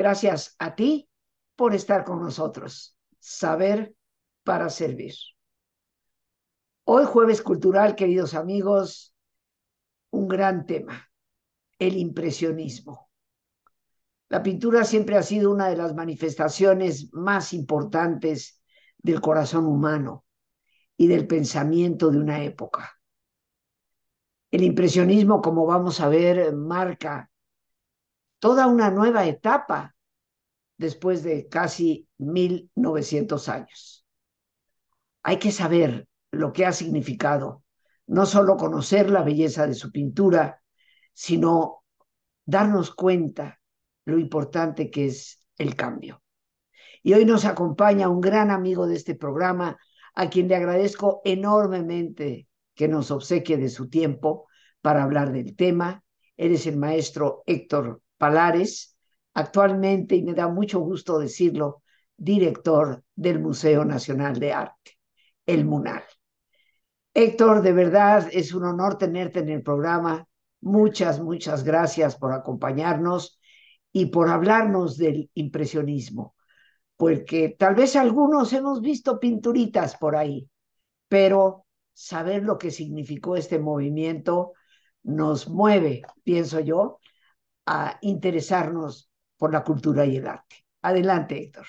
Gracias a ti por estar con nosotros. Saber para servir. Hoy jueves cultural, queridos amigos, un gran tema, el impresionismo. La pintura siempre ha sido una de las manifestaciones más importantes del corazón humano y del pensamiento de una época. El impresionismo, como vamos a ver, marca toda una nueva etapa después de casi 1900 años. Hay que saber lo que ha significado, no solo conocer la belleza de su pintura, sino darnos cuenta lo importante que es el cambio. Y hoy nos acompaña un gran amigo de este programa, a quien le agradezco enormemente que nos obsequie de su tiempo para hablar del tema. Eres el maestro Héctor Palares, actualmente, y me da mucho gusto decirlo, director del Museo Nacional de Arte, el MUNAL. Héctor, de verdad es un honor tenerte en el programa. Muchas, muchas gracias por acompañarnos y por hablarnos del impresionismo, porque tal vez algunos hemos visto pinturitas por ahí, pero saber lo que significó este movimiento nos mueve, pienso yo, a interesarnos por la cultura y el arte. Adelante, Héctor.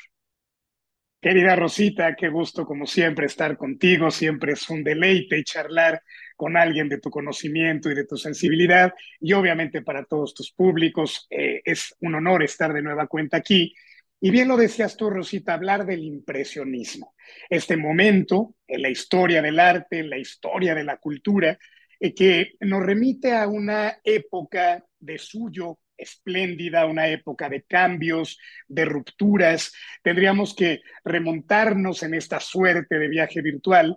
Querida Rosita, qué gusto como siempre estar contigo, siempre es un deleite charlar con alguien de tu conocimiento y de tu sensibilidad y obviamente para todos tus públicos eh, es un honor estar de nueva cuenta aquí. Y bien lo decías tú, Rosita, hablar del impresionismo, este momento en la historia del arte, en la historia de la cultura, eh, que nos remite a una época de suyo espléndida, una época de cambios, de rupturas. Tendríamos que remontarnos en esta suerte de viaje virtual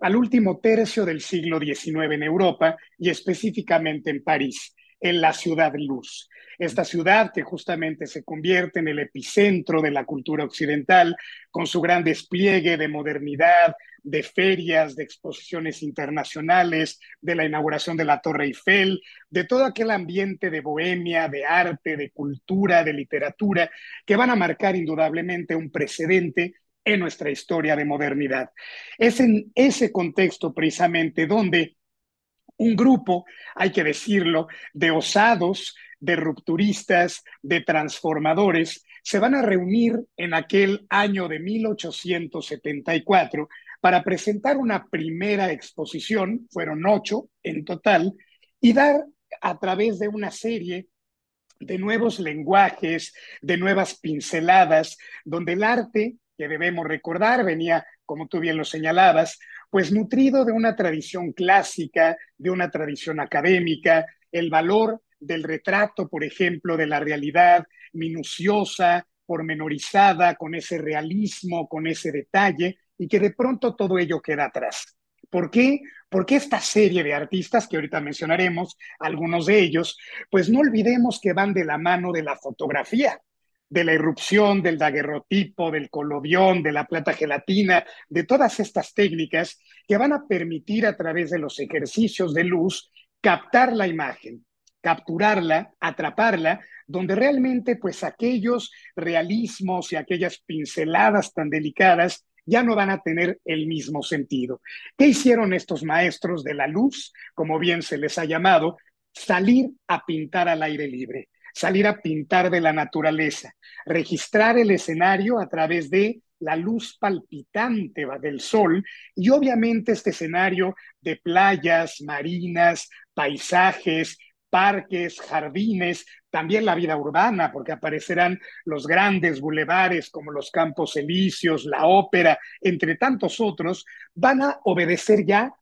al último tercio del siglo XIX en Europa y específicamente en París, en la ciudad luz. Esta ciudad que justamente se convierte en el epicentro de la cultura occidental, con su gran despliegue de modernidad, de ferias, de exposiciones internacionales, de la inauguración de la Torre Eiffel, de todo aquel ambiente de bohemia, de arte, de cultura, de literatura, que van a marcar indudablemente un precedente en nuestra historia de modernidad. Es en ese contexto precisamente donde un grupo, hay que decirlo, de osados, de rupturistas, de transformadores, se van a reunir en aquel año de 1874 para presentar una primera exposición, fueron ocho en total, y dar a través de una serie de nuevos lenguajes, de nuevas pinceladas, donde el arte, que debemos recordar, venía, como tú bien lo señalabas, pues nutrido de una tradición clásica, de una tradición académica, el valor del retrato, por ejemplo, de la realidad minuciosa, pormenorizada, con ese realismo, con ese detalle, y que de pronto todo ello queda atrás. ¿Por qué? Porque esta serie de artistas, que ahorita mencionaremos, algunos de ellos, pues no olvidemos que van de la mano de la fotografía, de la irrupción, del daguerrotipo, del colodión, de la plata gelatina, de todas estas técnicas que van a permitir a través de los ejercicios de luz captar la imagen, capturarla, atraparla, donde realmente pues aquellos realismos y aquellas pinceladas tan delicadas ya no van a tener el mismo sentido. ¿Qué hicieron estos maestros de la luz, como bien se les ha llamado? Salir a pintar al aire libre, salir a pintar de la naturaleza, registrar el escenario a través de la luz palpitante del sol y obviamente este escenario de playas, marinas, paisajes, parques, jardines, también la vida urbana, porque aparecerán los grandes bulevares como los Campos Elíseos, la ópera, entre tantos otros, van a obedecer ya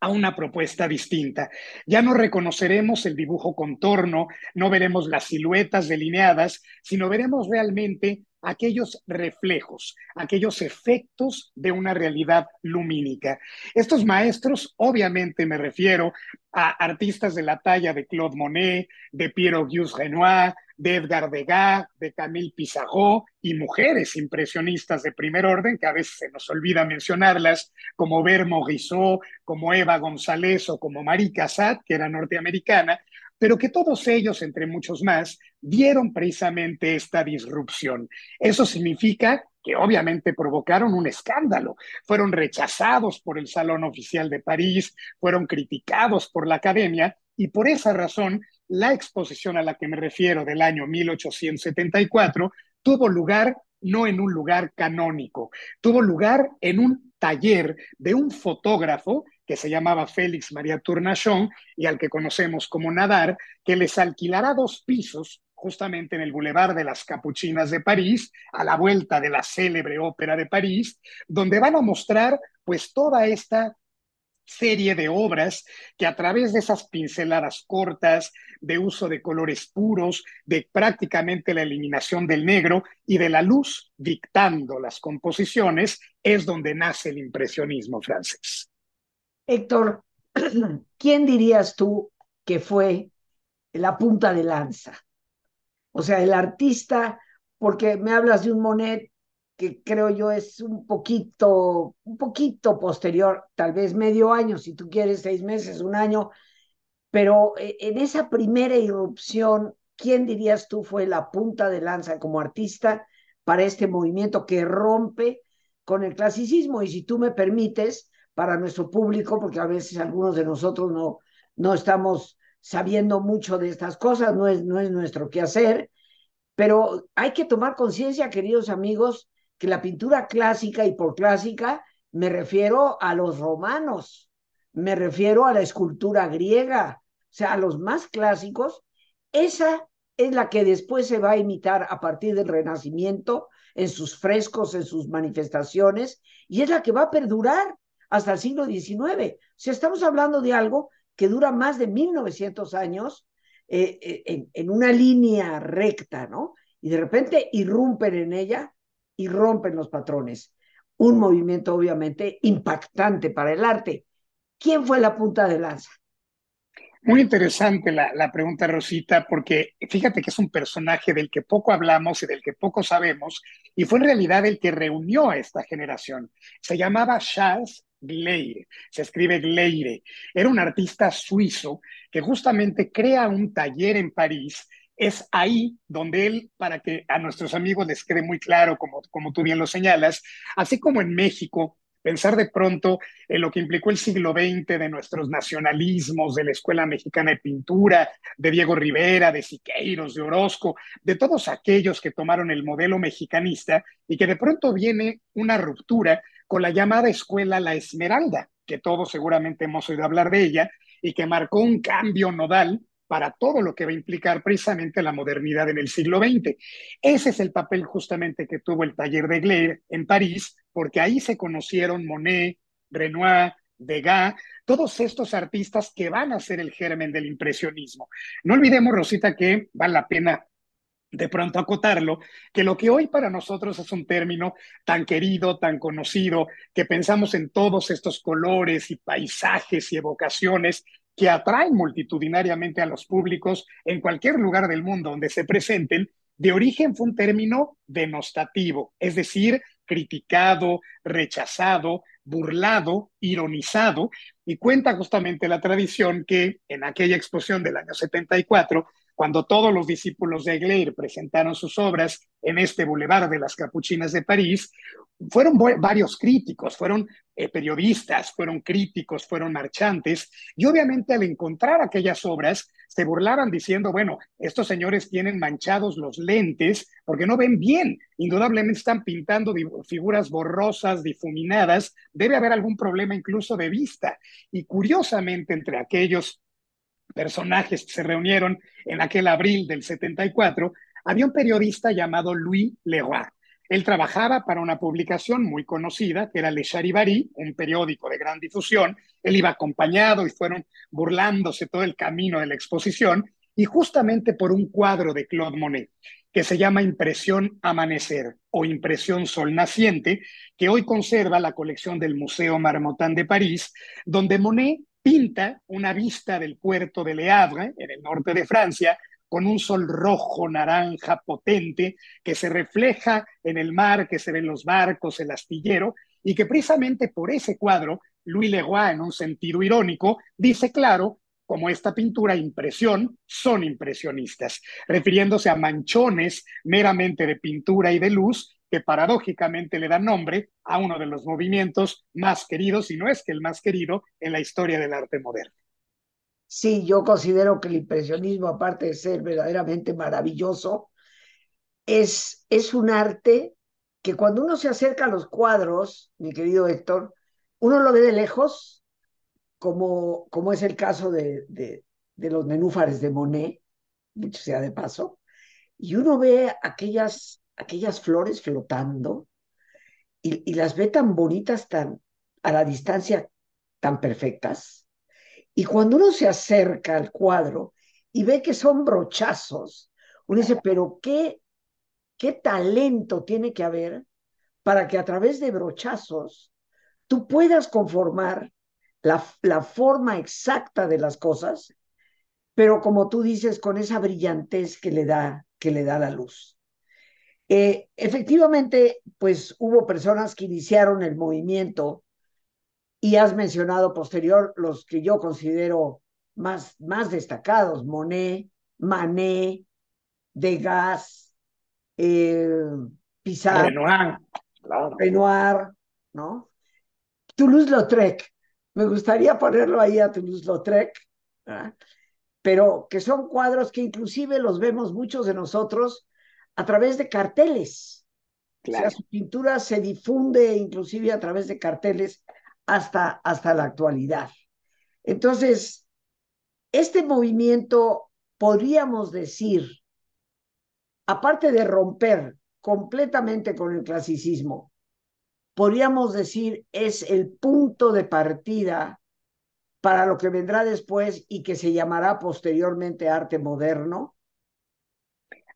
a una propuesta distinta. Ya no reconoceremos el dibujo contorno, no veremos las siluetas delineadas, sino veremos realmente aquellos reflejos, aquellos efectos de una realidad lumínica. Estos maestros, obviamente me refiero a artistas de la talla de Claude Monet, de Piero Auguste Renoir, de Edgar Degas, de Camille Pissarro y mujeres impresionistas de primer orden, que a veces se nos olvida mencionarlas, como Ver Morisot, como Eva González o como Marie Cassatt, que era norteamericana, pero que todos ellos, entre muchos más, dieron precisamente esta disrupción. Eso significa que obviamente provocaron un escándalo. Fueron rechazados por el Salón Oficial de París, fueron criticados por la Academia y por esa razón la exposición a la que me refiero del año 1874 tuvo lugar no en un lugar canónico, tuvo lugar en un taller de un fotógrafo que se llamaba Félix María Tournachon y al que conocemos como Nadar, que les alquilará dos pisos justamente en el Boulevard de las Capuchinas de París, a la vuelta de la célebre ópera de París, donde van a mostrar pues toda esta serie de obras que a través de esas pinceladas cortas, de uso de colores puros, de prácticamente la eliminación del negro y de la luz dictando las composiciones, es donde nace el impresionismo francés. Héctor, ¿quién dirías tú que fue la punta de lanza? O sea, el artista, porque me hablas de un Monet que creo yo es un poquito, un poquito posterior, tal vez medio año, si tú quieres, seis meses, un año, pero eh, en esa primera irrupción, ¿quién dirías tú fue la punta de lanza como artista para este movimiento que rompe con el clasicismo? Y si tú me permites, para nuestro público, porque a veces algunos de nosotros no, no estamos sabiendo mucho de estas cosas, no es, no es nuestro quehacer, pero hay que tomar conciencia, queridos amigos, que la pintura clásica, y por clásica me refiero a los romanos, me refiero a la escultura griega, o sea, a los más clásicos, esa es la que después se va a imitar a partir del Renacimiento en sus frescos, en sus manifestaciones, y es la que va a perdurar hasta el siglo XIX. O sea, estamos hablando de algo que dura más de 1900 años eh, eh, en, una línea recta, ¿no? Y de repente irrumpen en ella y rompen los patrones. Un movimiento obviamente impactante para el arte. ¿Quién fue la punta de lanza? Muy interesante la, la, pregunta, Rosita, porque fíjate que es un personaje del que poco hablamos y del que poco sabemos, y fue en realidad el que reunió a esta generación. Se llamaba Charles Gleire, se escribe Gleire. Era un artista suizo que justamente crea un taller en París es ahí donde él, para que a nuestros amigos les quede muy claro, como, como tú bien lo señalas, así como en México, pensar de pronto en lo que implicó el siglo XX de nuestros nacionalismos, de la Escuela Mexicana de Pintura, de Diego Rivera, de Siqueiros, de Orozco, de todos aquellos que tomaron el modelo mexicanista y que de pronto viene una ruptura con la llamada escuela La Esmeralda, que todos seguramente hemos oído hablar de ella y que marcó un cambio nodal para todo lo que va a implicar precisamente la modernidad en el siglo XX. Ese es el papel justamente que tuvo el taller de Gleyre en París, porque ahí se conocieron Monet, Renoir, Degas, todos estos artistas que van a ser el germen del impresionismo. No olvidemos, Rosita, que vale la pena de pronto acotarlo, que lo que hoy para nosotros es un término tan querido, tan conocido, que pensamos en todos estos colores y paisajes y evocaciones que atraen multitudinariamente a los públicos en cualquier lugar del mundo donde se presenten, de origen fue un término denostativo, es decir, criticado, rechazado, burlado, ironizado, y cuenta justamente la tradición que en aquella exposición del año 74 cuando todos los discípulos de Egler presentaron sus obras en este Boulevard de las Capuchinas de París, fueron varios críticos, fueron eh, periodistas, fueron críticos, fueron marchantes, y obviamente al encontrar aquellas obras se burlaban diciendo, bueno, estos señores tienen manchados los lentes porque no ven bien, indudablemente están pintando figuras borrosas, difuminadas, debe haber algún problema incluso de vista. Y curiosamente entre aquellos personajes que se reunieron en aquel abril del 74, había un periodista llamado Louis Leroy. Él trabajaba para una publicación muy conocida, que era Le Charivari, un periódico de gran difusión. Él iba acompañado y fueron burlándose todo el camino de la exposición, y justamente por un cuadro de Claude Monet, que se llama Impresión Amanecer o Impresión Sol Naciente, que hoy conserva la colección del Museo Marmottan de París, donde Monet pinta una vista del puerto de Le Havre, en el norte de Francia, con un sol rojo, naranja, potente, que se refleja en el mar, que se ven los barcos, el astillero, y que precisamente por ese cuadro, Louis Leroy, en un sentido irónico, dice claro, como esta pintura, impresión, son impresionistas, refiriéndose a manchones meramente de pintura y de luz que paradójicamente le dan nombre a uno de los movimientos más queridos, y no es que el más querido, en la historia del arte moderno. Sí, yo considero que el impresionismo, aparte de ser verdaderamente maravilloso, es, es un arte que cuando uno se acerca a los cuadros, mi querido Héctor, uno lo ve de lejos, como, como es el caso de, de, de los nenúfares de Monet, dicho sea de paso, y uno ve aquellas aquellas flores flotando y, las ve tan bonitas, tan a la distancia, tan perfectas. Y cuando uno se acerca al cuadro y ve que son brochazos, uno dice, pero qué, qué talento tiene que haber para que a través de brochazos tú puedas conformar la, la forma exacta de las cosas, pero como tú dices, con esa brillantez que le da, que le da la luz. Eh, efectivamente, pues hubo personas que iniciaron el movimiento y has mencionado posterior los que yo considero más, más destacados, Monet, Manet, Degas, eh, Pizarro, Renoir, claro. Renoir, ¿no? Toulouse-Lautrec, me gustaría ponerlo ahí a Toulouse-Lautrec, pero que son cuadros que inclusive los vemos muchos de nosotros a través de carteles. Claro. O sea, su pintura se difunde inclusive a través de carteles hasta, hasta la actualidad. Entonces, este movimiento, podríamos decir, aparte de romper completamente con el clasicismo, podríamos decir es el punto de partida para lo que vendrá después y que se llamará posteriormente arte moderno.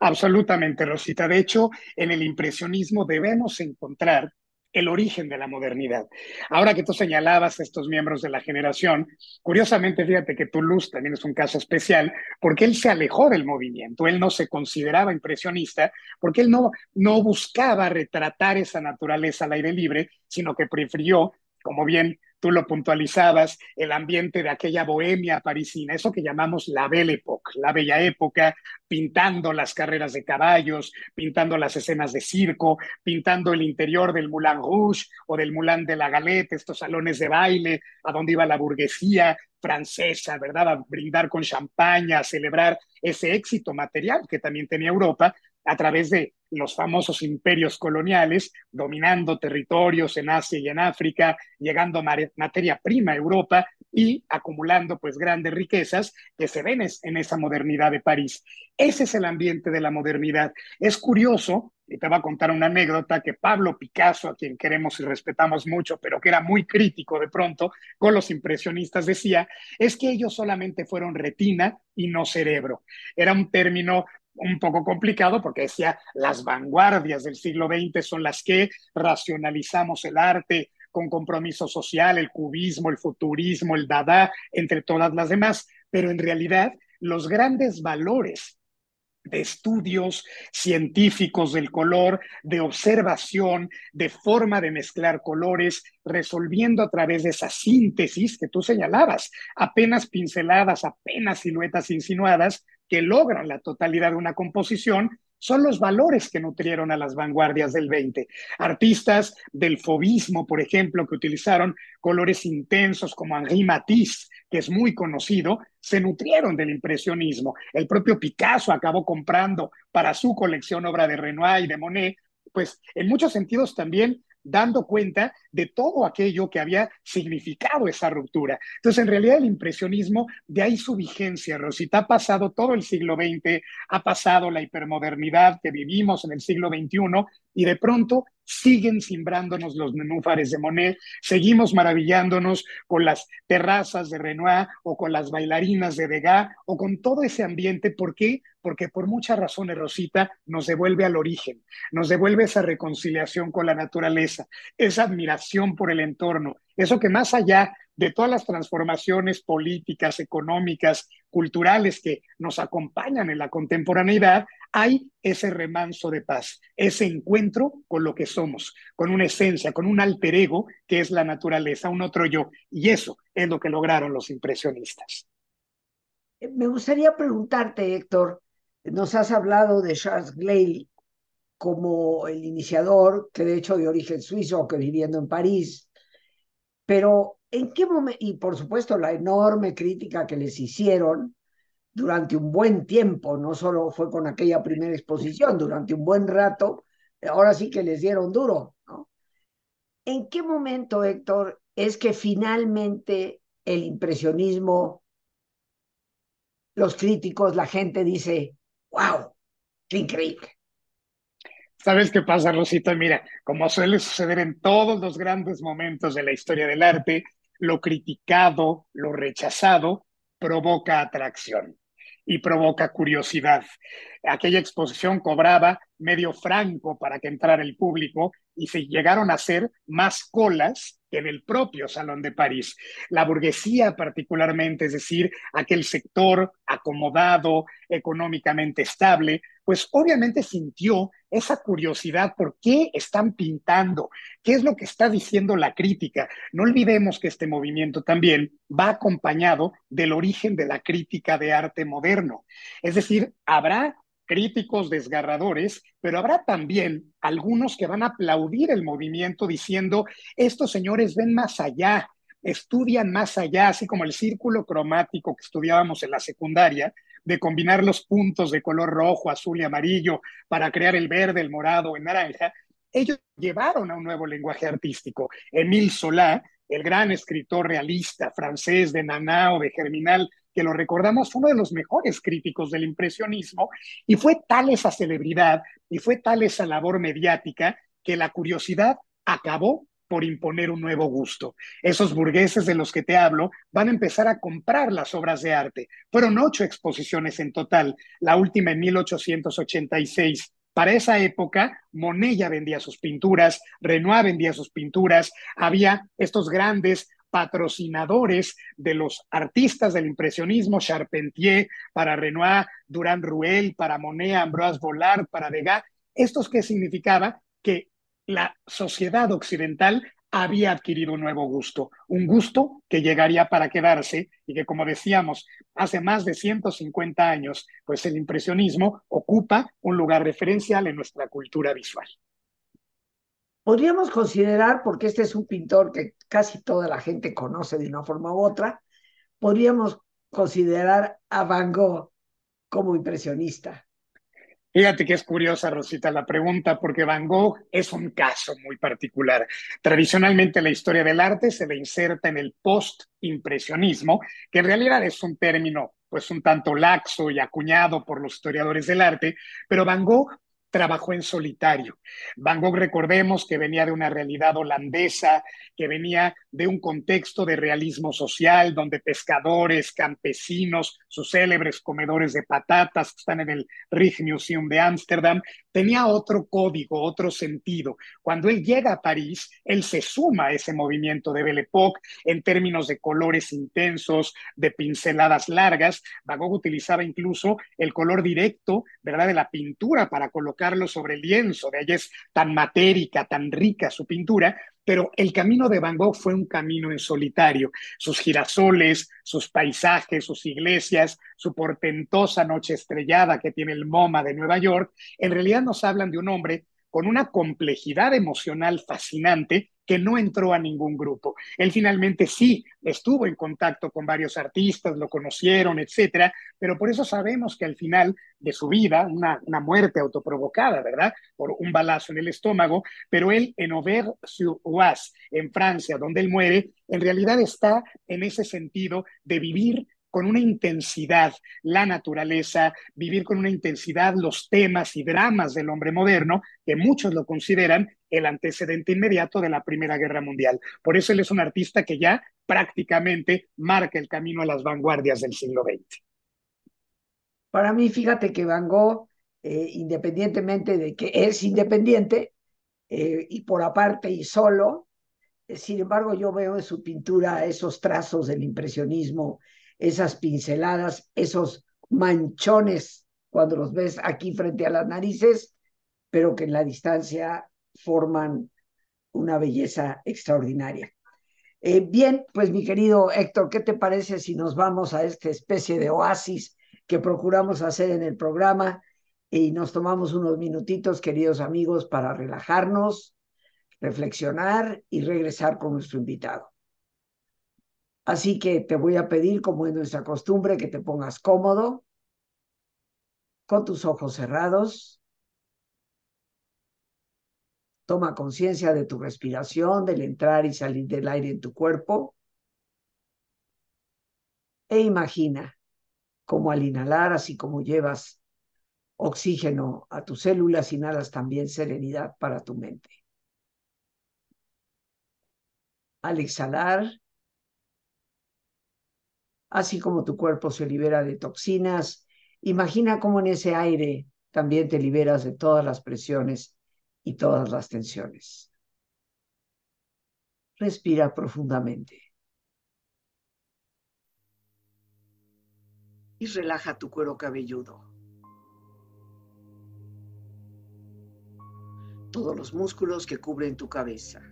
Absolutamente, Rosita. De hecho, en el impresionismo debemos encontrar el origen de la modernidad. Ahora que tú señalabas estos miembros de la generación, curiosamente, fíjate que Toulouse también es un caso especial porque él se alejó del movimiento, él no se consideraba impresionista porque él no, no buscaba retratar esa naturaleza al aire libre, sino que prefirió, como bien tú lo puntualizabas, el ambiente de aquella bohemia parisina, eso que llamamos la Belle Époque, la bella época, pintando las carreras de caballos, pintando las escenas de circo, pintando el interior del Moulin Rouge o del Moulin de la Galette, estos salones de baile, a donde iba la burguesía francesa, ¿verdad? A brindar con champaña, a celebrar ese éxito material que también tenía Europa, a través de los famosos imperios coloniales, dominando territorios en Asia y en África, llegando materia prima a Europa y acumulando pues grandes riquezas que se ven en esa modernidad de París. Ese es el ambiente de la modernidad. Es curioso, y te voy a contar una anécdota, que Pablo Picasso, a quien queremos y respetamos mucho, pero que era muy crítico de pronto con los impresionistas, decía, es que ellos solamente fueron retina y no cerebro. Era un término un poco complicado porque decía las vanguardias del siglo XX son las que racionalizamos el arte con compromiso social, el cubismo, el futurismo, el dada, entre todas las demás, pero en realidad los grandes valores de estudios científicos del color, de observación, de forma de mezclar colores, resolviendo a través de esa síntesis que tú señalabas, apenas pinceladas, apenas siluetas insinuadas, que logran la totalidad de una composición son los valores que nutrieron a las vanguardias del 20. Artistas del fobismo, por ejemplo, que utilizaron colores intensos como Henri Matisse, que es muy conocido, se nutrieron del impresionismo. El propio Picasso acabó comprando para su colección obra de Renoir y de Monet, pues en muchos sentidos también dando cuenta de todo aquello que había significado esa ruptura. Entonces, en realidad el impresionismo, de ahí su vigencia, Rosita, ha pasado todo el siglo XX, ha pasado la hipermodernidad que vivimos en el siglo XXI y de pronto siguen simbrándonos los nenúfares de Monet, seguimos maravillándonos con las terrazas de Renoir o con las bailarinas de Degas o con todo ese ambiente. ¿Por qué? Porque por muchas razones, Rosita, nos devuelve al origen, nos devuelve esa reconciliación con la naturaleza, esa admiración por el entorno, eso que más allá de todas las transformaciones políticas, económicas, culturales que nos acompañan en la contemporaneidad, hay ese remanso de paz, ese encuentro con lo que somos, con una esencia, con un alter ego que es la naturaleza, un otro yo. Y eso es lo que lograron los impresionistas. Me gustaría preguntarte, Héctor, nos has hablado de Charles Gley como el iniciador, que de hecho de origen suizo, que viviendo en París, pero ¿en qué momento? Y por supuesto la enorme crítica que les hicieron durante un buen tiempo, no solo fue con aquella primera exposición, durante un buen rato, ahora sí que les dieron duro, ¿no? ¿En qué momento, Héctor, es que finalmente el impresionismo, los críticos, la gente dice, wow, qué increíble? ¿Sabes qué pasa, Rosita? Mira, como suele suceder en todos los grandes momentos de la historia del arte, lo criticado, lo rechazado, provoca atracción y provoca curiosidad. Aquella exposición cobraba medio franco para que entrara el público y se llegaron a hacer más colas que en el propio Salón de París. La burguesía particularmente, es decir, aquel sector acomodado, económicamente estable, pues obviamente sintió esa curiosidad por qué están pintando, qué es lo que está diciendo la crítica. No olvidemos que este movimiento también va acompañado del origen de la crítica de arte moderno. Es decir, habrá críticos desgarradores, pero habrá también algunos que van a aplaudir el movimiento diciendo, estos señores ven más allá, estudian más allá, así como el círculo cromático que estudiábamos en la secundaria, de combinar los puntos de color rojo, azul y amarillo para crear el verde, el morado, el naranja, ellos llevaron a un nuevo lenguaje artístico. Émile Solá, el gran escritor realista francés de Nanao, de Germinal, que lo recordamos, fue uno de los mejores críticos del impresionismo, y fue tal esa celebridad y fue tal esa labor mediática que la curiosidad acabó por imponer un nuevo gusto. Esos burgueses de los que te hablo van a empezar a comprar las obras de arte. Fueron ocho exposiciones en total, la última en 1886. Para esa época, Monet ya vendía sus pinturas, Renoir vendía sus pinturas, había estos grandes patrocinadores de los artistas del impresionismo, Charpentier para Renoir, Durand Ruel para Monet, Ambroise Vollard para Degas. ¿Estos qué significaba? Que la sociedad occidental había adquirido un nuevo gusto, un gusto que llegaría para quedarse y que, como decíamos, hace más de 150 años, pues el impresionismo ocupa un lugar referencial en nuestra cultura visual. Podríamos considerar, porque este es un pintor que casi toda la gente conoce de una forma u otra, podríamos considerar a Van Gogh como impresionista. Fíjate que es curiosa, Rosita, la pregunta, porque Van Gogh es un caso muy particular. Tradicionalmente la historia del arte se le inserta en el post-impresionismo, que en realidad es un término pues un tanto laxo y acuñado por los historiadores del arte, pero Van Gogh trabajó en solitario. Van Gogh, recordemos que venía de una realidad holandesa, que venía de un contexto de realismo social, donde pescadores, campesinos, sus célebres comedores de patatas que están en el Rijksmuseum de Ámsterdam, tenía otro código, otro sentido. Cuando él llega a París, él se suma a ese movimiento de Belle Époque en términos de colores intensos, de pinceladas largas. Van Gogh utilizaba incluso el color directo, ¿verdad?, de la pintura para colocarlo sobre el lienzo. De ahí es tan matérica, tan rica su pintura, pero el camino de Van Gogh fue un camino en solitario. Sus girasoles, sus paisajes, sus iglesias, su portentosa noche estrellada que tiene el MoMA de Nueva York, en realidad nos hablan de un hombre con una complejidad emocional fascinante que no entró a ningún grupo. Él finalmente sí estuvo en contacto con varios artistas, lo conocieron, etcétera, pero por eso sabemos que al final de su vida, una, una muerte autoprovocada, ¿verdad? Por un balazo en el estómago, pero él en Auvers-sur-Oise, en Francia, donde él muere, en realidad está en ese sentido de vivir con una intensidad la naturaleza, vivir con una intensidad los temas y dramas del hombre moderno, que muchos lo consideran el antecedente inmediato de la Primera Guerra Mundial. Por eso él es un artista que ya prácticamente marca el camino a las vanguardias del siglo XX. Para mí, fíjate que Van Gogh, eh, independientemente de que es independiente eh, y por aparte y solo, eh, sin embargo yo veo en su pintura esos trazos del impresionismo esas pinceladas, esos manchones cuando los ves aquí frente a las narices, pero que en la distancia forman una belleza extraordinaria. Eh, bien, pues mi querido Héctor, ¿qué te parece si nos vamos a esta especie de oasis que procuramos hacer en el programa y nos tomamos unos minutitos, queridos amigos, para relajarnos, reflexionar y regresar con nuestro invitado? Así que te voy a pedir, como es nuestra costumbre, que te pongas cómodo, con tus ojos cerrados. Toma conciencia de tu respiración, del entrar y salir del aire en tu cuerpo. E imagina cómo al inhalar, así como llevas oxígeno a tus células, inhalas también serenidad para tu mente. Al exhalar, así como tu cuerpo se libera de toxinas, imagina cómo en ese aire también te liberas de todas las presiones y todas las tensiones. Respira profundamente. Y relaja tu cuero cabelludo. Todos los músculos que cubren tu cabeza.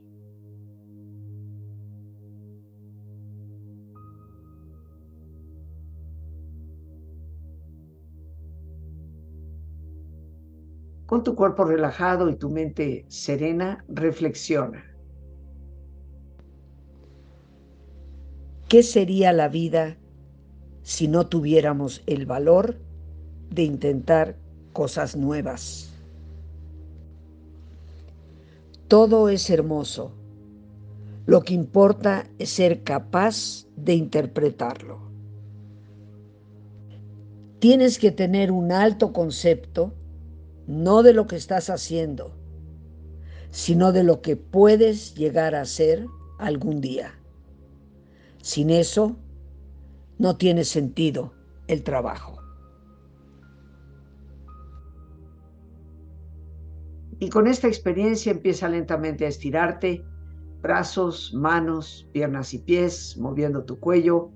Con tu cuerpo relajado y tu mente serena, reflexiona. ¿Qué sería la vida si no tuviéramos el valor de intentar cosas nuevas. Todo es hermoso. Lo que importa es ser capaz de interpretarlo. Tienes que tener un alto concepto, no de lo que estás haciendo, sino de lo que puedes llegar a ser algún día. Sin eso, no tiene sentido el trabajo. Y con esta experiencia empieza lentamente a estirarte, brazos, manos, piernas y pies, moviendo tu cuello,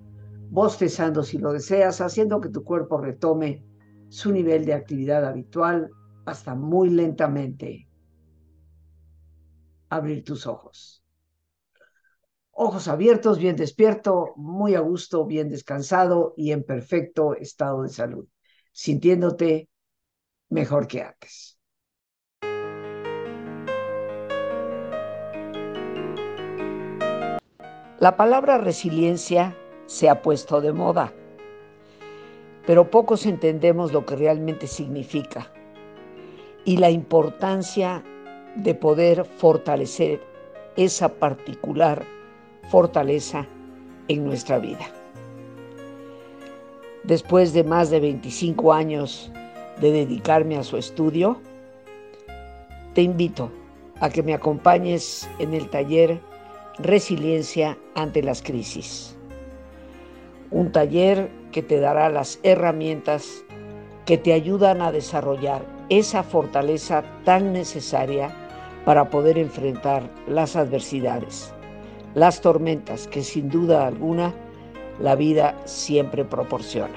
bostezando si lo deseas, haciendo que tu cuerpo retome su nivel de actividad habitual hasta muy lentamente abrir tus ojos ojos abiertos, bien despierto, muy a gusto, bien descansado y en perfecto estado de salud, sintiéndote mejor que antes. La palabra resiliencia se ha puesto de moda, pero pocos entendemos lo que realmente significa y la importancia de poder fortalecer esa particular fortaleza en nuestra vida. Después de más de 25 años de dedicarme a su estudio, te invito a que me acompañes en el taller Resiliencia ante las crisis. Un taller que te dará las herramientas que te ayudan a desarrollar esa fortaleza tan necesaria para poder enfrentar las adversidades las tormentas que sin duda alguna la vida siempre proporciona.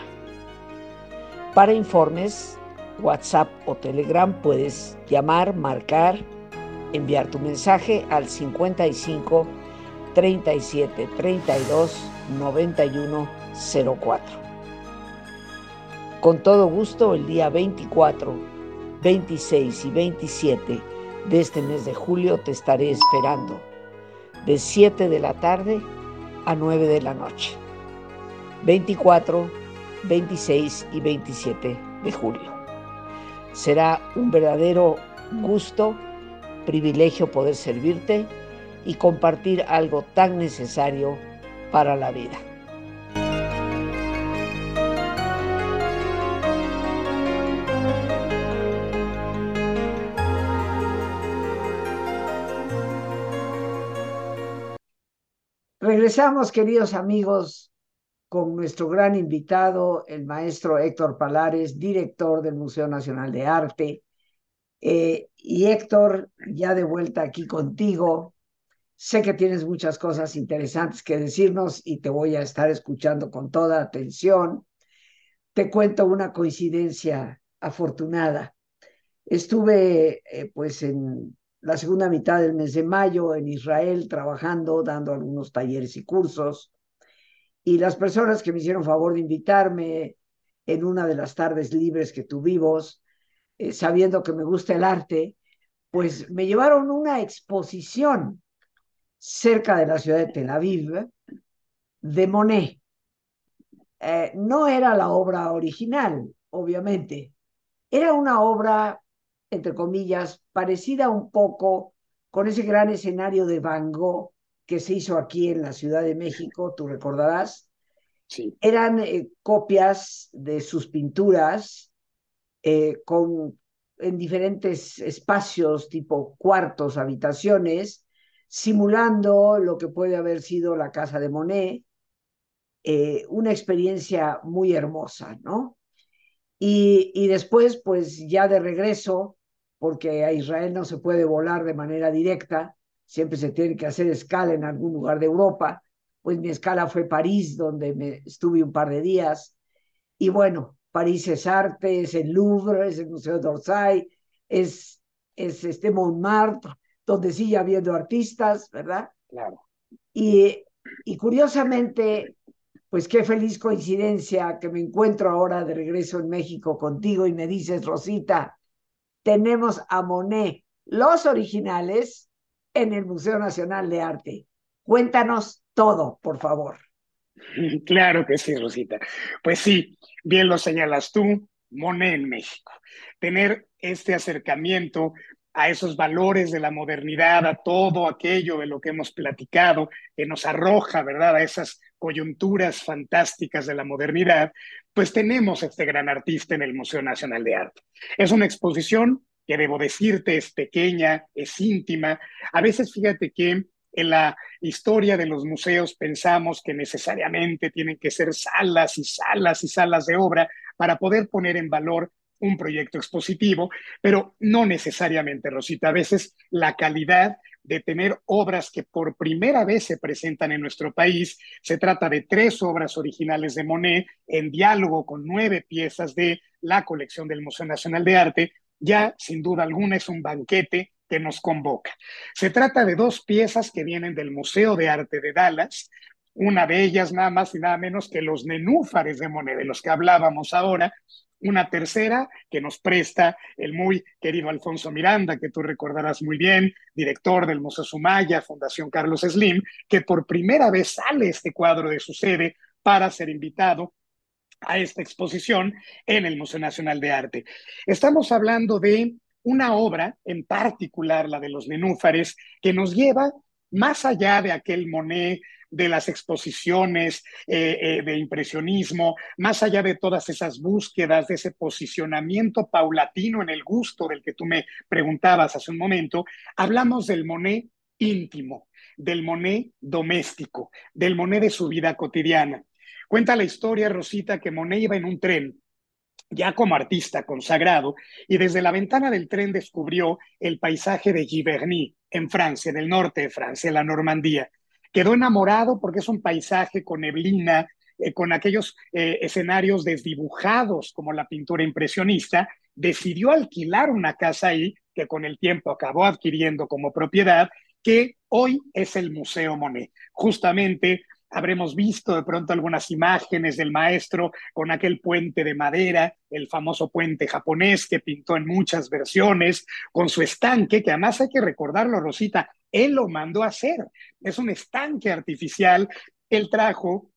Para informes, WhatsApp o Telegram puedes llamar, marcar, enviar tu mensaje al 55 37 32 91 04. Con todo gusto, el día 24, 26 y 27 de este mes de julio te estaré esperando de 7 de la tarde a 9 de la noche. 24, 26 y 27 de julio. Será un verdadero gusto, privilegio poder servirte y compartir algo tan necesario para la vida. Regresamos, queridos amigos, con nuestro gran invitado, el maestro Héctor Palares, director del Museo Nacional de Arte. Eh, y Héctor, ya de vuelta aquí contigo, sé que tienes muchas cosas interesantes que decirnos y te voy a estar escuchando con toda atención. Te cuento una coincidencia afortunada. Estuve eh, pues en la segunda mitad del mes de mayo en Israel trabajando, dando algunos talleres y cursos. Y las personas que me hicieron favor de invitarme en una de las tardes libres que tuvimos, eh, sabiendo que me gusta el arte, pues me llevaron una exposición cerca de la ciudad de Tel Aviv de Monet. Eh, no era la obra original, obviamente. Era una obra entre comillas, parecida un poco con ese gran escenario de Van Gogh que se hizo aquí en la Ciudad de México, tú recordarás, Sí. Eran eh, copias de sus pinturas eh, con, en diferentes espacios, tipo cuartos, habitaciones, simulando lo que puede haber sido la casa de Monet, eh, una experiencia muy hermosa, ¿no? Y, y, después, pues ya de regreso, porque a Israel no se puede volar de manera directa, siempre se tiene que hacer escala en algún lugar de Europa, pues mi escala fue París, donde me estuve un par de días. Y bueno, París es arte, es el Louvre, es el Museo d'Orsay, es, es este Montmartre, donde sigue habiendo artistas, ¿verdad? Claro. Y, y curiosamente, pues qué feliz coincidencia que me encuentro ahora de regreso en México contigo y me dices, Rosita, tenemos a Monet, los originales, en el Museo Nacional de Arte. Cuéntanos todo, por favor. Claro que sí, Rosita. Pues sí, bien lo señalas tú, Monet en México. Tener este acercamiento a esos valores de la modernidad, a todo aquello de lo que hemos platicado, que nos arroja, ¿verdad?, a esas coyunturas fantásticas de la modernidad, pues tenemos este gran artista en el Museo Nacional de Arte. Es una exposición que debo decirte es pequeña, es íntima. A veces fíjate que en la historia de los museos pensamos que necesariamente tienen que ser salas y salas y salas de obra para poder poner en valor un proyecto expositivo, pero no necesariamente, Rosita. A veces la calidad de tener obras que por primera vez se presentan en nuestro país, se trata de tres obras originales de Monet en diálogo con nueve piezas de la colección del Museo Nacional de Arte, ya sin duda alguna es un banquete que nos convoca. Se trata de dos piezas que vienen del Museo de Arte de Dallas, una de ellas nada más y nada menos que los nenúfares de Monet, de los que hablábamos ahora, una tercera que nos presta el muy querido Alfonso Miranda, que tú recordarás muy bien, director del Museo Sumaya, Fundación Carlos Slim, que por primera vez sale este cuadro de su sede para ser invitado a esta exposición en el Museo Nacional de Arte. Estamos hablando de una obra, en particular la de los nenúfares, que nos lleva más allá de aquel Monet de las exposiciones eh, eh, de impresionismo, más allá de todas esas búsquedas, de ese posicionamiento paulatino en el gusto del que tú me preguntabas hace un momento, hablamos del Monet íntimo, del Monet doméstico, del Monet de su vida cotidiana. Cuenta la historia, Rosita, que Monet iba en un tren ya como artista consagrado, y desde la ventana del tren descubrió el paisaje de Giverny, en Francia, en el norte de Francia, en la Normandía. Quedó enamorado porque es un paisaje con neblina, eh, con aquellos eh, escenarios desdibujados como la pintura impresionista, decidió alquilar una casa ahí, que con el tiempo acabó adquiriendo como propiedad, que hoy es el Museo Monet. Justamente habremos visto de pronto algunas imágenes del maestro con aquel puente de madera, el famoso puente japonés que pintó en muchas versiones, con su estanque, que además hay que recordarlo, Rosita, él lo mandó a hacer. Es un estanque artificial. Él trajo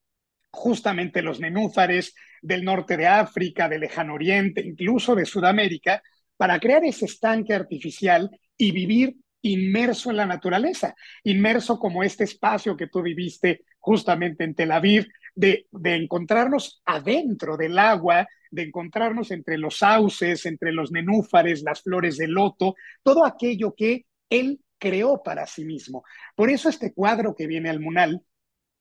justamente los nenúfares del norte de África, del lejano oriente, incluso de Sudamérica, para crear ese estanque artificial y vivir inmerso en la naturaleza, inmerso como este espacio que tú viviste justamente en Tel Aviv, de, de, encontrarnos adentro del agua, de encontrarnos entre los sauces, entre los nenúfares, las flores de loto, todo aquello que él creó para sí mismo. Por eso este cuadro que viene al Munal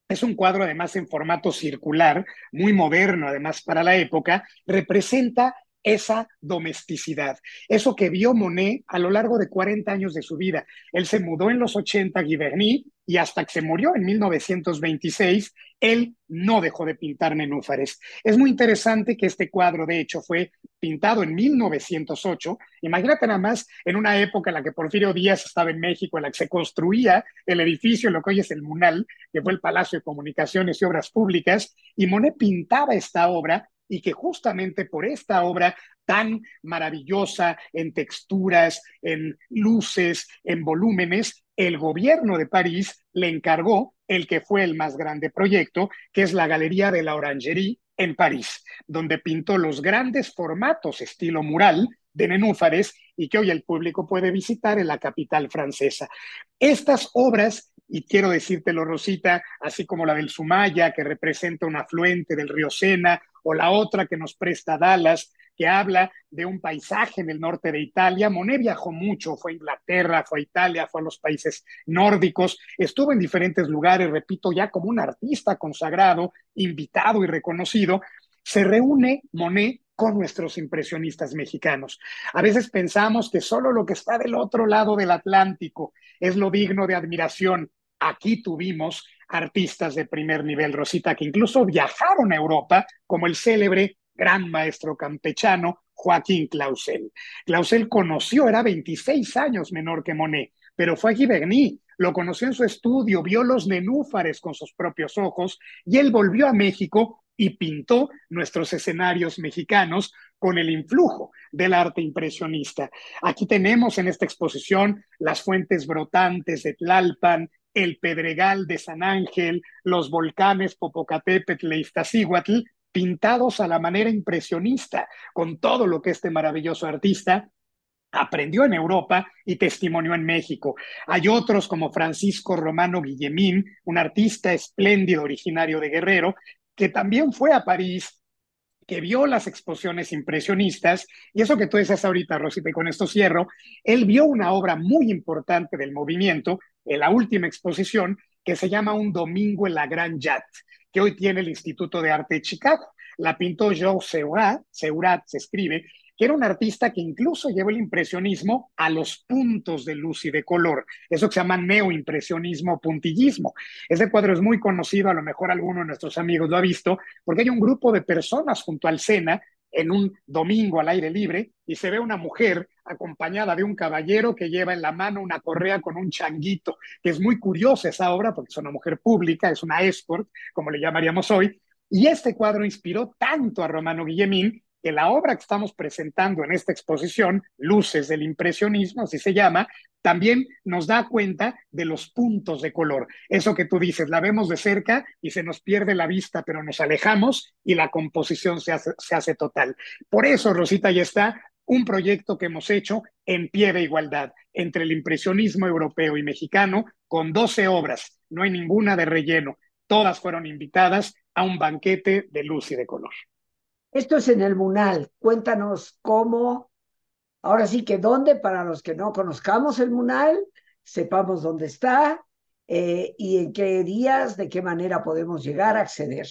es un cuadro además en formato circular, muy moderno además para la época, representa esa domesticidad, eso que vio Monet a lo largo de 40 años de su vida. Él se mudó en los 80 a Giverny y hasta que se murió en 1926, él no dejó de pintar nenúfares. Es muy interesante que este cuadro, de hecho, fue pintado en 1908. Imagínate nada más en una época en la que Porfirio Díaz estaba en México, en la que se construía el edificio, lo que hoy es el Munal, que fue el Palacio de Comunicaciones y Obras Públicas, y Monet pintaba esta obra y que justamente por esta obra tan maravillosa en texturas, en luces, en volúmenes, el gobierno de París le encargó el que fue el más grande proyecto, que es la Galería de la Orangerie en París, donde pintó los grandes formatos estilo mural de nenúfares y que hoy el público puede visitar en la capital francesa. Estas obras y quiero decírtelo, Rosita, así como la del Sumaya, que representa un afluente del río Sena, o la otra que nos presta Dallas, que habla de un paisaje en el norte de Italia. Monet viajó mucho, fue a Inglaterra, fue a Italia, fue a los países nórdicos, estuvo en diferentes lugares, repito, ya como un artista consagrado, invitado y reconocido. Se reúne Monet con nuestros impresionistas mexicanos. A veces pensamos que solo lo que está del otro lado del Atlántico es lo digno de admiración. Aquí tuvimos artistas de primer nivel, Rosita, que incluso viajaron a Europa, como el célebre gran maestro campechano Joaquín Clausel. Clausel conoció, era 26 años menor que Monet, pero fue a Giverny, lo conoció en su estudio, vio los nenúfares con sus propios ojos y él volvió a México y pintó nuestros escenarios mexicanos con el influjo del arte impresionista. Aquí tenemos en esta exposición las fuentes brotantes de Tlalpan, el Pedregal de San Ángel, los volcanes Popocatépetl e Iztaccíhuatl, pintados a la manera impresionista, con todo lo que este maravilloso artista aprendió en Europa y testimonió en México. Hay otros como Francisco Romano Guillemín, un artista espléndido originario de Guerrero, que también fue a París que vio las exposiciones impresionistas, y eso que tú dices ahorita, Rosita, y con esto cierro, él vio una obra muy importante del movimiento, en la última exposición, que se llama Un Domingo en la Gran Yat, que hoy tiene el Instituto de Arte de Chicago. La pintó Joe Seurat, Seurat se escribe, que era un artista que incluso llevó el impresionismo a los puntos de luz y de color. Eso que se llama neoimpresionismo puntillismo. Ese cuadro es muy conocido, a lo mejor alguno de nuestros amigos lo ha visto, porque hay un grupo de personas junto al Sena en un domingo al aire libre y se ve una mujer acompañada de un caballero que lleva en la mano una correa con un changuito, que es muy curiosa esa obra porque es una mujer pública, es una escort, como le llamaríamos hoy, y este cuadro inspiró tanto a Romano Guillemín que la obra que estamos presentando en esta exposición, Luces del Impresionismo, así se llama, también nos da cuenta de los puntos de color. Eso que tú dices, la vemos de cerca y se nos pierde la vista, pero nos alejamos y la composición se hace, total. Por eso, Rosita, ya está un proyecto que hemos hecho en pie de igualdad entre el impresionismo europeo y mexicano, con 12 obras, no hay ninguna de relleno. Todas fueron invitadas a un banquete de luz y de color. Esto es en el Munal. Cuéntanos cómo, ahora sí que dónde, para los que no conozcamos el Munal, sepamos dónde está eh, y en qué días, de qué manera podemos llegar a acceder.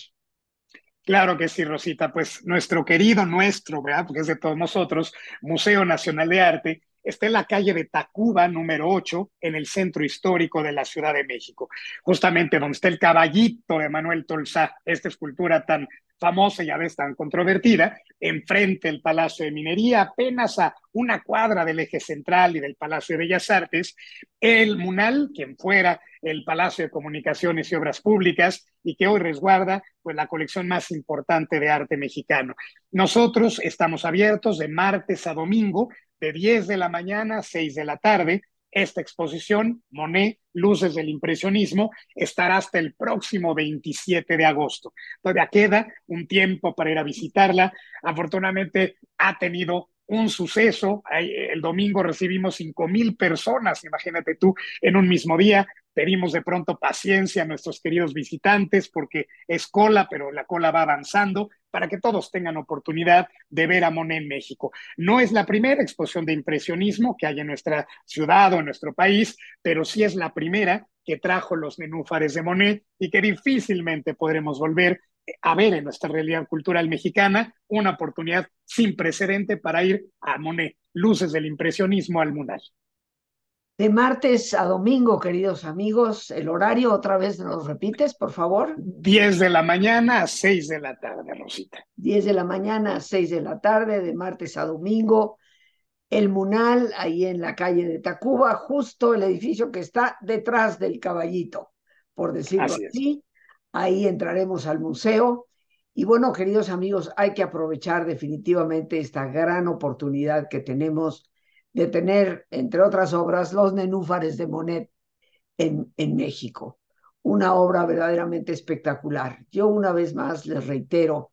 Claro que sí, Rosita. Pues nuestro querido, nuestro, ¿verdad? Porque es de todos nosotros, Museo Nacional de Arte, está en la calle de Tacuba, número 8, en el centro histórico de la Ciudad de México, justamente donde está el caballito de Manuel Tolsá, esta escultura tan famosa y a veces tan controvertida, enfrente del Palacio de Minería, apenas a una cuadra del eje central y del Palacio de Bellas Artes, el Munal, quien fuera el Palacio de Comunicaciones y Obras Públicas y que hoy resguarda pues la colección más importante de arte mexicano. Nosotros estamos abiertos de martes a domingo de 10 de la mañana a 6 de la tarde esta exposición, Monet, Luces del Impresionismo, estará hasta el próximo 27 de agosto. Todavía queda un tiempo para ir a visitarla. Afortunadamente ha tenido un suceso. El domingo recibimos cinco mil personas, imagínate tú, en un mismo día. Pedimos de pronto paciencia a nuestros queridos visitantes porque es cola, pero la cola va avanzando para que todos tengan oportunidad de ver a Monet en México. No es la primera exposición de impresionismo que hay en nuestra ciudad o en nuestro país, pero sí es la primera que trajo los nenúfares de Monet y que difícilmente podremos volver a ver en nuestra realidad cultural mexicana una oportunidad sin precedente para ir a Monet, luces del impresionismo al Munal. De martes a domingo, queridos amigos, el horario otra vez nos repites, por favor. 10 de la mañana a 6 de la tarde, Rosita. 10 de la mañana a 6 de la tarde, de martes a domingo. El Munal, ahí en la calle de Tacuba, justo el edificio que está detrás del caballito, por decirlo así. Ahí entraremos al museo. Y bueno, queridos amigos, hay que aprovechar definitivamente esta gran oportunidad que tenemos de tener, entre otras obras, Los Nenúfares de Monet en, México. Una obra verdaderamente espectacular. Yo una vez más les reitero,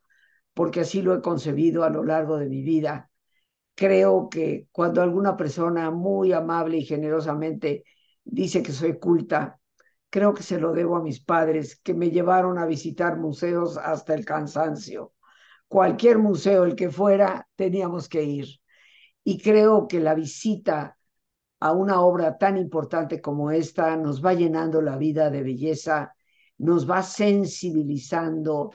porque así lo he concebido a lo largo de mi vida, creo que cuando alguna persona muy amable y generosamente dice que soy culta, creo que se lo debo a mis padres que me llevaron a visitar museos hasta el cansancio. Cualquier museo, el que fuera, teníamos que ir. Y creo que la visita a una obra tan importante como esta nos va llenando la vida de belleza, nos va sensibilizando,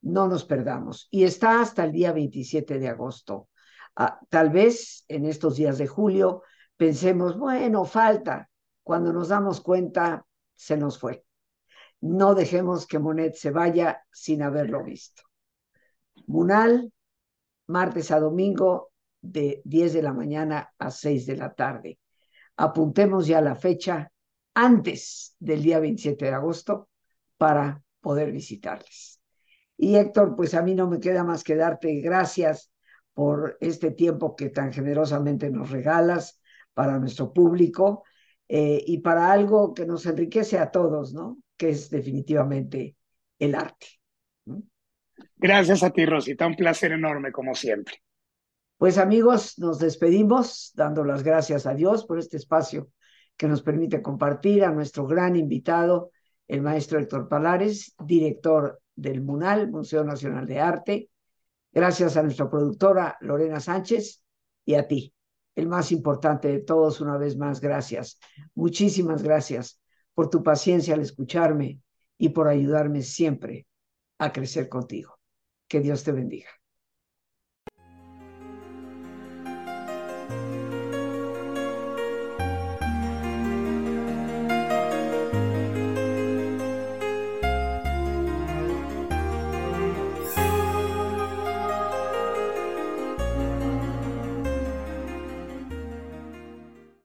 no nos perdamos. Y está hasta el día 27 de agosto. Ah, tal vez en estos días de julio pensemos, bueno, falta. Cuando nos damos cuenta, se nos fue. No dejemos que Monet se vaya sin haberlo visto. Munal, martes a domingo, de 10 de la mañana a 6 de la tarde. Apuntemos ya la fecha antes del día 27 de agosto para poder visitarles. Y Héctor, pues a mí no me queda más que darte gracias por este tiempo que tan generosamente nos regalas para nuestro público eh, y para algo que nos enriquece a todos, ¿no? Que es definitivamente el arte. Gracias a ti, Rosita. Un placer enorme, como siempre. Pues amigos, nos despedimos dando las gracias a Dios por este espacio que nos permite compartir a nuestro gran invitado, el maestro Héctor Palares, director del MUNAL, Museo Nacional de Arte. Gracias a nuestra productora Lorena Sánchez y a ti, el más importante de todos, una vez más, gracias. Muchísimas gracias por tu paciencia al escucharme y por ayudarme siempre a crecer contigo. Que Dios te bendiga.